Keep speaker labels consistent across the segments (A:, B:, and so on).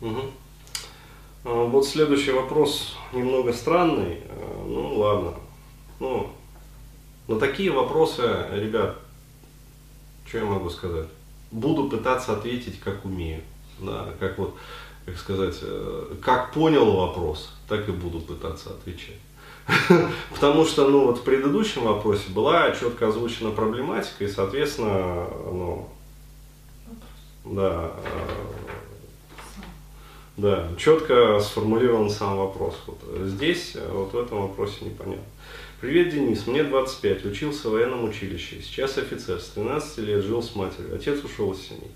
A: Угу. Вот следующий вопрос немного странный. А, ну ладно. Ну, на такие вопросы, ребят, что я могу сказать? Буду пытаться ответить, как умею. Да, как вот, как сказать, э, как понял вопрос, так и буду пытаться отвечать. Потому что, ну, вот в предыдущем вопросе была четко озвучена проблематика, и, соответственно, ну, да, да, четко сформулирован сам вопрос. Вот здесь, вот в этом вопросе непонятно. Привет, Денис, мне 25, учился в военном училище, сейчас офицер, с 13 лет жил с матерью, отец ушел из семьи.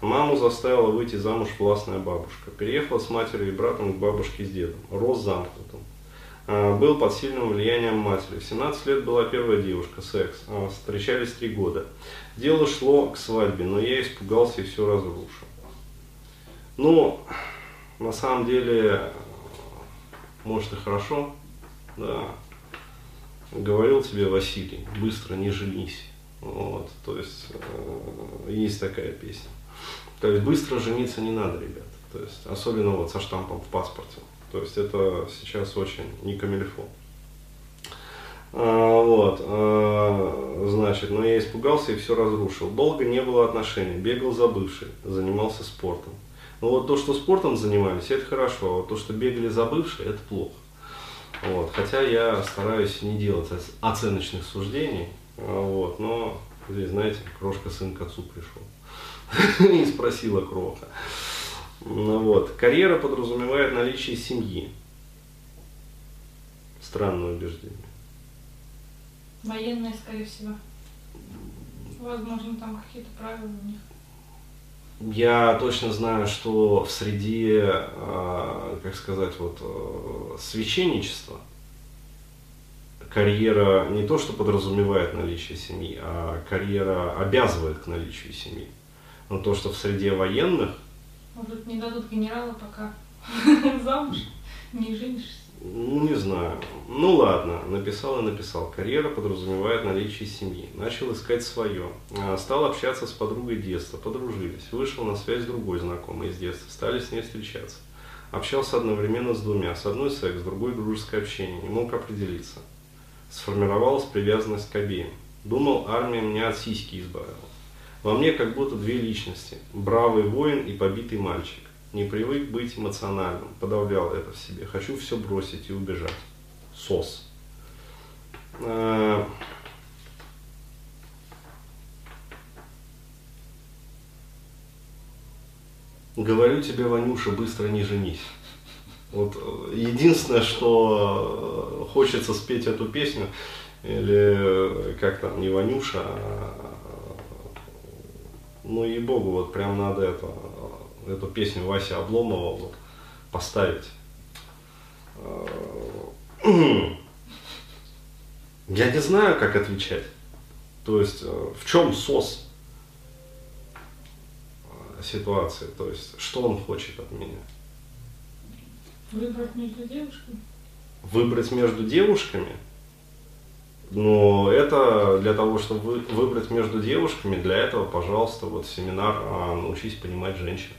A: Маму заставила выйти замуж властная бабушка. Переехала с матерью и братом к бабушке с дедом. Рос замкнутым. А, был под сильным влиянием матери. В 17 лет была первая девушка, секс. А, встречались три года. Дело шло к свадьбе, но я испугался и все разрушил. Ну, на самом деле, может и хорошо, да. Говорил тебе Василий, быстро не женись. Вот, то есть, э, есть такая песня. То есть, быстро жениться не надо, ребят. То есть, особенно вот со штампом в паспорте. То есть это сейчас очень не камильфо. А, вот, а, значит, но я испугался и все разрушил. Долго не было отношений, бегал за бывшей, занимался спортом. Но вот то, что спортом занимались, это хорошо, а вот то, что бегали за бывшей, это плохо. Вот, хотя я стараюсь не делать оценочных суждений, а, вот, но здесь, знаете, крошка сын к отцу пришел и спросила кроха. Ну вот. Карьера подразумевает наличие семьи. Странное убеждение.
B: Военные, скорее всего. Возможно, там какие-то правила у них.
A: Я точно знаю, что в среде, а, как сказать, вот а, священничества карьера не то, что подразумевает наличие семьи, а карьера обязывает к наличию семьи. Но то, что в среде военных
B: может, не дадут генерала пока замуж, не женишься?
A: Ну, не знаю. Ну ладно, написал и написал. Карьера подразумевает наличие семьи. Начал искать свое. А, стал общаться с подругой детства, подружились. Вышел на связь с другой знакомой из детства. Стали с ней встречаться. Общался одновременно с двумя. С одной секс, с другой дружеское общение. Не мог определиться. Сформировалась привязанность к обеим. Думал, армия меня от сиськи избавила. Во мне как будто две личности. Бравый воин и побитый мальчик. Не привык быть эмоциональным, подавлял это в себе. Хочу все бросить и убежать. Сос. А, говорю тебе, Ванюша, быстро не женись. Вот э, единственное, что э, хочется спеть эту песню, или э, как там, не Ванюша, а ну и богу, вот прям надо это, эту песню Вася Обломова вот поставить. Я не знаю, как отвечать. То есть, э, в чем сос э, ситуации? То есть, что он хочет от меня?
B: Выбрать между девушками?
A: Выбрать между девушками – но это для того, чтобы выбрать между девушками, для этого, пожалуйста, вот семинар а, «Научись понимать женщин».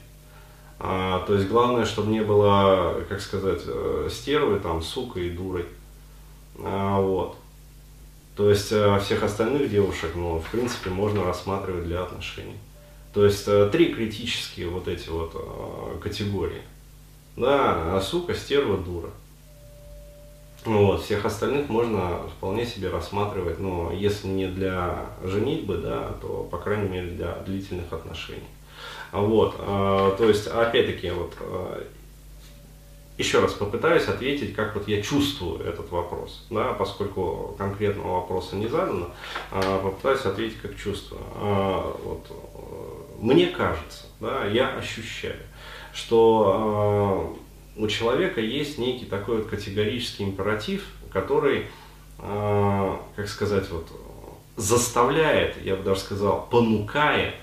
A: А, то есть главное, чтобы не было, как сказать, э, стервы, там, сукой и дурой. А, вот. То есть а, всех остальных девушек, ну, в принципе, можно рассматривать для отношений. То есть а, три критические вот эти вот а, категории. Да, сука, стерва, дура. Вот, всех остальных можно вполне себе рассматривать, но если не для женитьбы, да, то, по крайней мере, для длительных отношений. Вот, э, то есть, опять-таки, вот, э, еще раз попытаюсь ответить, как вот я чувствую этот вопрос, да, поскольку конкретного вопроса не задано, э, попытаюсь ответить, как чувствую. Вот, мне кажется, да, я ощущаю, что у человека есть некий такой вот категорический императив, который, как сказать, вот, заставляет, я бы даже сказал, понукает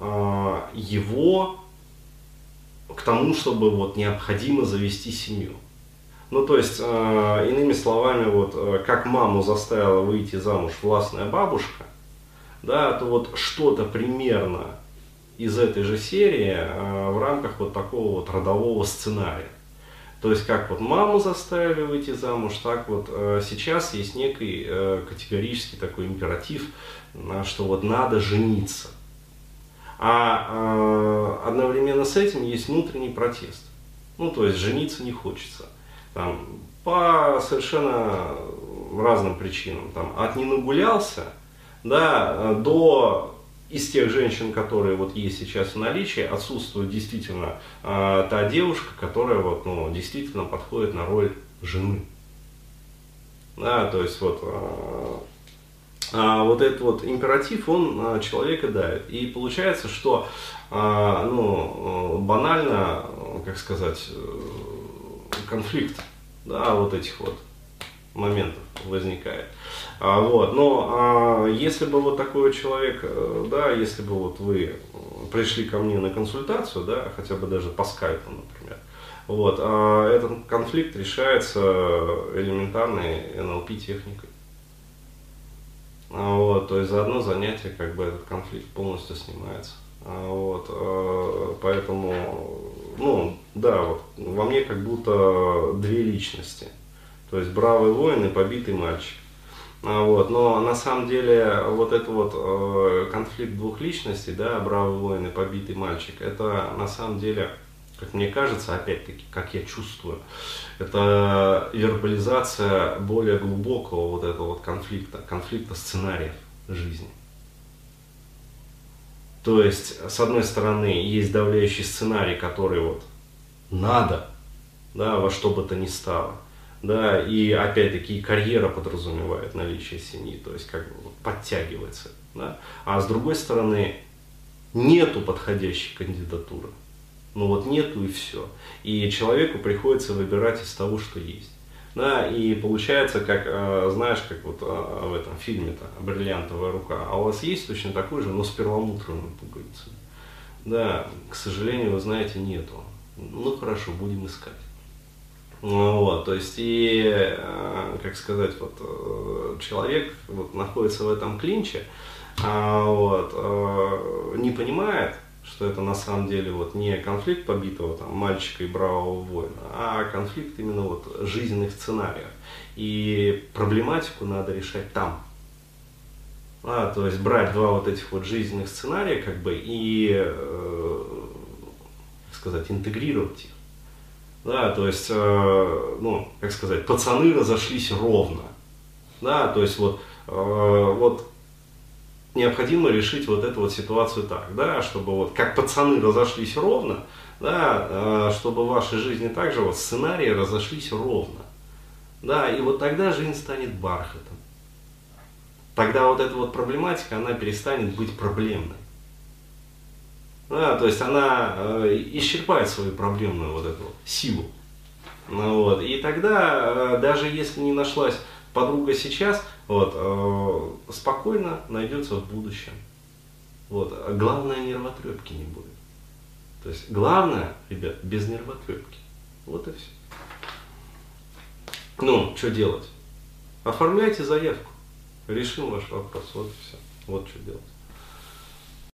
A: его к тому, чтобы вот необходимо завести семью. Ну, то есть, э, иными словами, вот, э, как маму заставила выйти замуж властная бабушка, да, то вот что-то примерно из этой же серии э, в рамках вот такого вот родового сценария. То есть как вот маму заставили выйти замуж, так вот э, сейчас есть некий э, категорический такой императив, э, что вот надо жениться. А э, одновременно с этим есть внутренний протест. Ну, то есть жениться не хочется. Там, по совершенно разным причинам. Там, от не нагулялся да, до из тех женщин, которые вот есть сейчас в наличии, отсутствует действительно э, та девушка, которая вот, ну, действительно подходит на роль жены. Да, то есть вот, э, э, вот этот вот императив, он э, человека давит. И получается, что э, ну, банально, как сказать, конфликт да, вот этих вот моментов возникает. А, вот, но а, если бы вот такой человек, э, да, если бы вот вы пришли ко мне на консультацию, да, хотя бы даже по скайпу, например, вот, а этот конфликт решается элементарной НЛП техникой. А, вот, то есть за одно занятие как бы этот конфликт полностью снимается. А, вот, а, поэтому, ну, да, вот, во мне как будто две личности. То есть бравый воин и побитый мальчик. А, вот. Но на самом деле вот этот вот э, конфликт двух личностей, да, бравый воин и побитый мальчик, это на самом деле, как мне кажется, опять-таки, как я чувствую, это вербализация более глубокого вот этого вот конфликта, конфликта сценариев жизни. То есть, с одной стороны, есть давляющий сценарий, который вот надо, да, во что бы то ни стало да, и опять-таки карьера подразумевает наличие семьи, то есть как бы подтягивается, да, а с другой стороны нету подходящей кандидатуры, ну вот нету и все, и человеку приходится выбирать из того, что есть. Да, и получается, как, э, знаешь, как вот э, в этом фильме-то «Бриллиантовая рука», а у вас есть точно такой же, но с перламутровыми пуговицами. Да, к сожалению, вы знаете, нету. Ну хорошо, будем искать. Ну вот, то есть и, э, как сказать, вот человек вот, находится в этом клинче, а, вот, не понимает, что это на самом деле вот не конфликт побитого там, мальчика и бравого воина, а конфликт именно вот жизненных сценариев. И проблематику надо решать там. А, то есть брать два вот этих вот жизненных сценария как бы и, э, сказать, интегрировать их. Да, то есть, э, ну, как сказать, пацаны разошлись ровно. Да, то есть вот, э, вот необходимо решить вот эту вот ситуацию так, да, чтобы вот как пацаны разошлись ровно, да, э, чтобы в вашей жизни также вот сценарии разошлись ровно. Да, и вот тогда жизнь станет бархатом. Тогда вот эта вот проблематика, она перестанет быть проблемной. Да, то есть она э, исчерпает свою проблемную вот эту силу. Ну, вот. И тогда, э, даже если не нашлась подруга сейчас, вот, э, спокойно найдется в будущем. Вот. А главное, нервотрепки не будет. То есть главное, ребят, без нервотрепки. Вот и все. Ну, что делать? Оформляйте заявку. Решим ваш вопрос. Вот и все. Вот что делать.